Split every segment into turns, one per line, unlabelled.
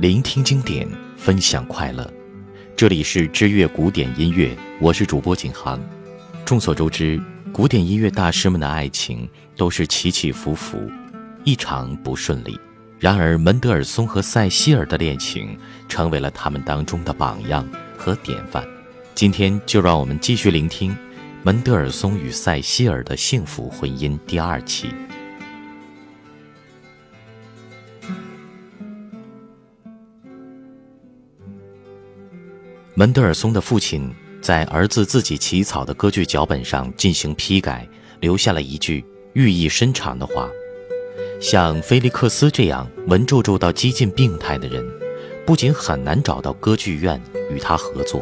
聆听经典，分享快乐。这里是知乐古典音乐，我是主播景航。众所周知，古典音乐大师们的爱情都是起起伏伏，异常不顺利。然而，门德尔松和塞西尔的恋情成为了他们当中的榜样和典范。今天就让我们继续聆听门德尔松与塞西尔的幸福婚姻第二期。门德尔松的父亲在儿子自己起草的歌剧脚本上进行批改，留下了一句寓意深长的话：“像菲利克斯这样文绉绉到几近病态的人，不仅很难找到歌剧院与他合作，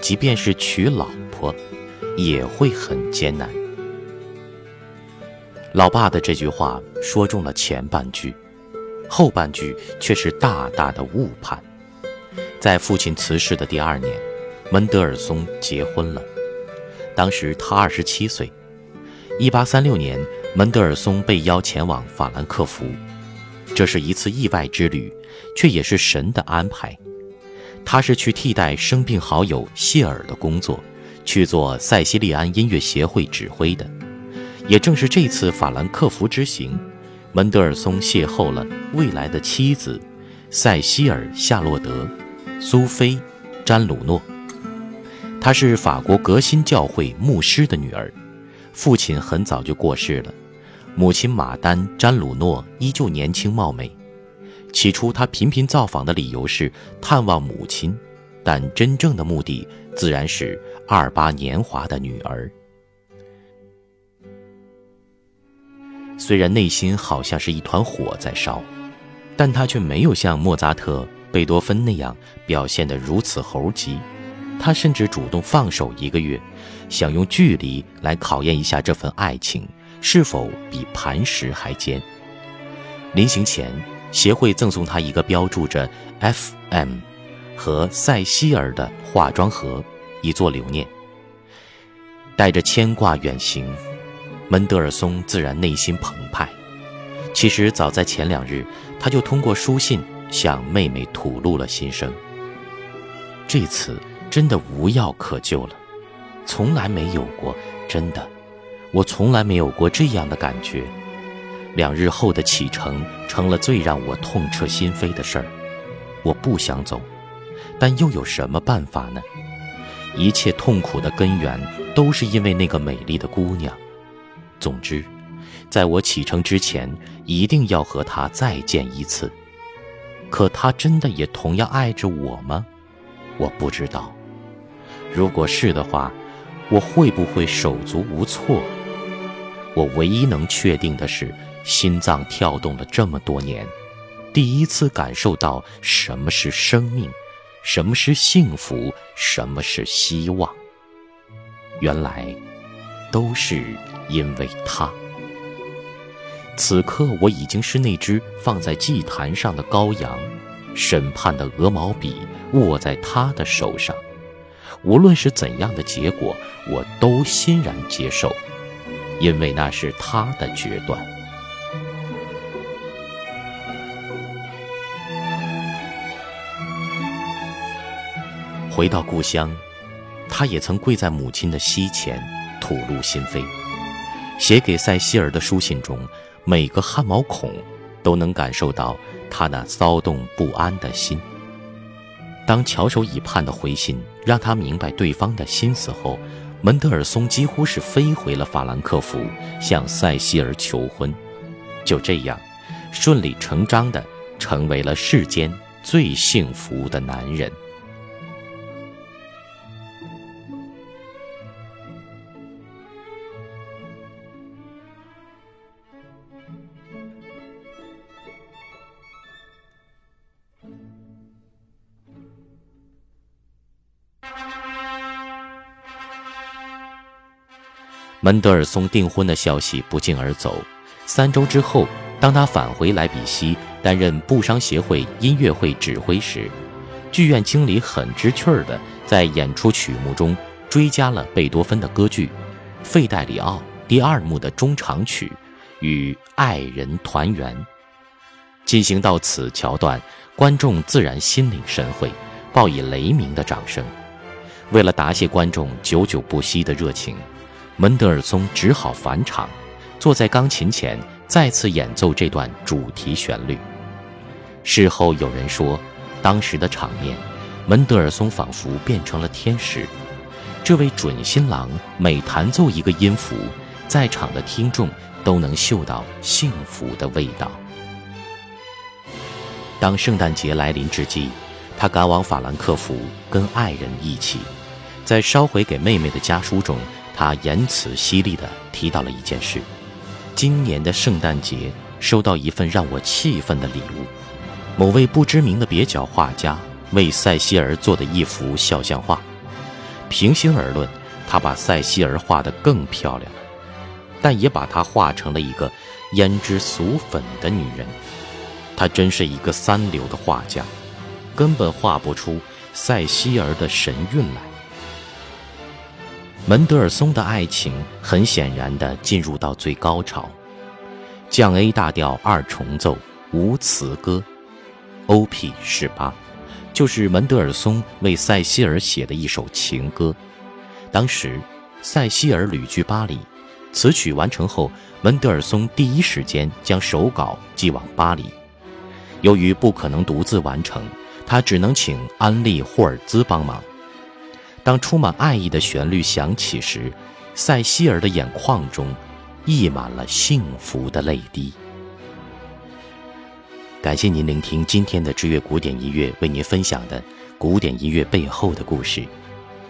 即便是娶老婆，也会很艰难。”老爸的这句话说中了前半句，后半句却是大大的误判。在父亲辞世的第二年，门德尔松结婚了。当时他二十七岁。一八三六年，门德尔松被邀前往法兰克福，这是一次意外之旅，却也是神的安排。他是去替代生病好友谢尔的工作，去做塞西利安音乐协会指挥的。也正是这次法兰克福之行，门德尔松邂逅了未来的妻子塞西尔·夏洛德。苏菲·詹鲁诺，她是法国革新教会牧师的女儿，父亲很早就过世了，母亲马丹·詹鲁诺依旧年轻貌美。起初，她频频造访的理由是探望母亲，但真正的目的自然是二八年华的女儿。虽然内心好像是一团火在烧，但她却没有像莫扎特。贝多芬那样表现得如此猴急，他甚至主动放手一个月，想用距离来考验一下这份爱情是否比磐石还坚。临行前，协会赠送他一个标注着 “F.M.” 和塞西尔的化妆盒，以作留念。带着牵挂远行，门德尔松自然内心澎湃。其实早在前两日，他就通过书信。向妹妹吐露了心声。这次真的无药可救了，从来没有过，真的，我从来没有过这样的感觉。两日后的启程成了最让我痛彻心扉的事儿。我不想走，但又有什么办法呢？一切痛苦的根源都是因为那个美丽的姑娘。总之，在我启程之前，一定要和她再见一次。可他真的也同样爱着我吗？我不知道。如果是的话，我会不会手足无措？我唯一能确定的是，心脏跳动了这么多年，第一次感受到什么是生命，什么是幸福，什么是希望。原来，都是因为他。此刻我已经是那只放在祭坛上的羔羊，审判的鹅毛笔握在他的手上，无论是怎样的结果，我都欣然接受，因为那是他的决断。回到故乡，他也曾跪在母亲的膝前，吐露心扉，写给塞西尔的书信中。每个汗毛孔都能感受到他那骚动不安的心。当翘首以盼的回信让他明白对方的心思后，门德尔松几乎是飞回了法兰克福，向塞西尔求婚。就这样，顺理成章地成为了世间最幸福的男人。门德尔松订婚的消息不胫而走。三周之后，当他返回莱比锡担任布商协会音乐会指挥时，剧院经理很知趣儿地在演出曲目中追加了贝多芬的歌剧《费代里奥》第二幕的中场曲，与爱人团圆。进行到此桥段，观众自然心领神会，报以雷鸣的掌声。为了答谢观众久久不息的热情，门德尔松只好返场，坐在钢琴前再次演奏这段主题旋律。事后有人说，当时的场面，门德尔松仿佛变成了天使。这位准新郎每弹奏一个音符，在场的听众都能嗅到幸福的味道。当圣诞节来临之际，他赶往法兰克福，跟爱人一起，在烧回给妹妹的家书中，他言辞犀利地提到了一件事：今年的圣诞节收到一份让我气愤的礼物。某位不知名的蹩脚画家为塞西尔做的一幅肖像画，平心而论，他把塞西尔画得更漂亮了，但也把她画成了一个胭脂俗粉的女人。他真是一个三流的画家，根本画不出塞西尔的神韵来。门德尔松的爱情很显然地进入到最高潮，降 A 大调二重奏无词歌。O.P. 十八，就是门德尔松为塞西尔写的一首情歌。当时，塞西尔旅居巴黎，此曲完成后，门德尔松第一时间将手稿寄往巴黎。由于不可能独自完成，他只能请安利霍尔兹帮忙。当充满爱意的旋律响起时，塞西尔的眼眶中溢满了幸福的泪滴。感谢您聆听今天的知乐古典音乐为您分享的古典音乐背后的故事。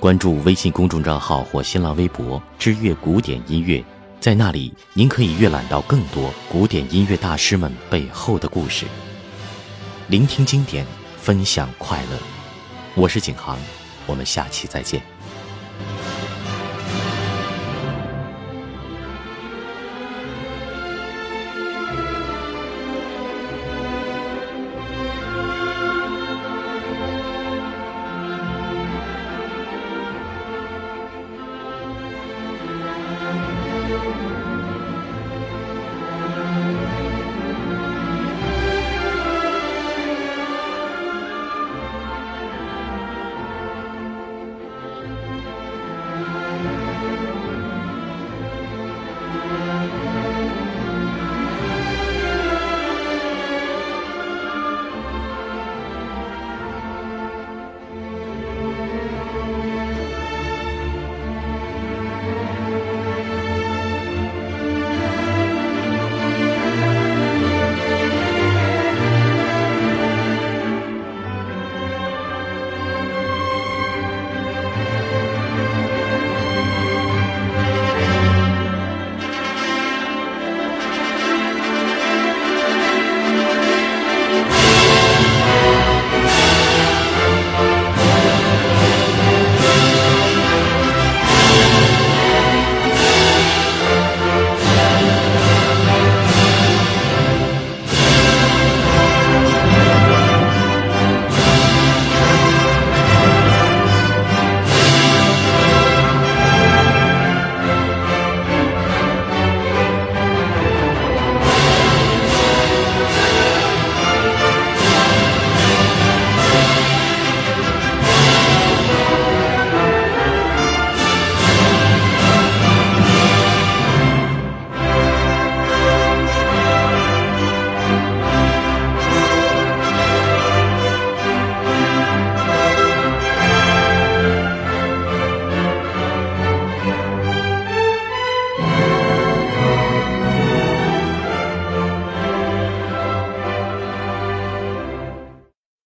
关注微信公众账号或新浪微博“知乐古典音乐”，在那里您可以阅览到更多古典音乐大师们背后的故事。聆听经典，分享快乐。我是景航，我们下期再见。